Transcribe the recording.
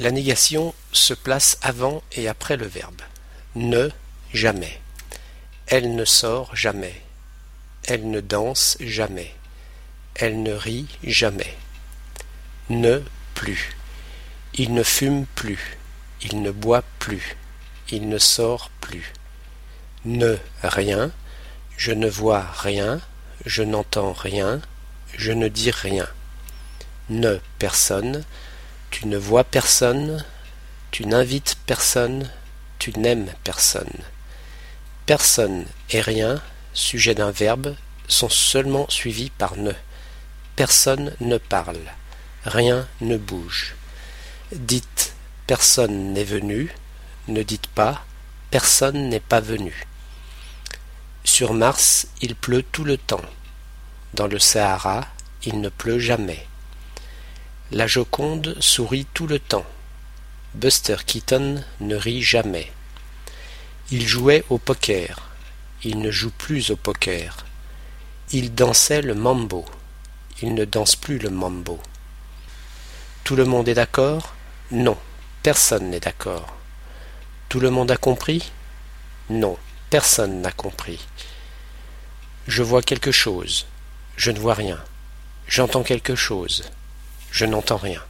La négation se place avant et après le verbe. Ne, jamais. Elle ne sort jamais. Elle ne danse jamais. Elle ne rit jamais. Ne, plus. Il ne fume plus. Il ne boit plus. Il ne sort plus. Ne, rien. Je ne vois rien. Je n'entends rien. Je ne dis rien. Ne, personne. Tu ne vois personne. Tu n'invites personne. Tu n'aimes personne. Personne et rien, sujet d'un verbe, sont seulement suivis par ne. Personne ne parle. Rien ne bouge. Dites personne n'est venu. Ne dites pas personne n'est pas venu. Sur Mars, il pleut tout le temps. Dans le Sahara, il ne pleut jamais. La Joconde sourit tout le temps. Buster Keaton ne rit jamais. Il jouait au poker. Il ne joue plus au poker. Il dansait le mambo. Il ne danse plus le mambo. Tout le monde est d'accord? Non, personne n'est d'accord. Tout le monde a compris? Non, personne n'a compris. Je vois quelque chose. Je ne vois rien. J'entends quelque chose. Je n'entends rien.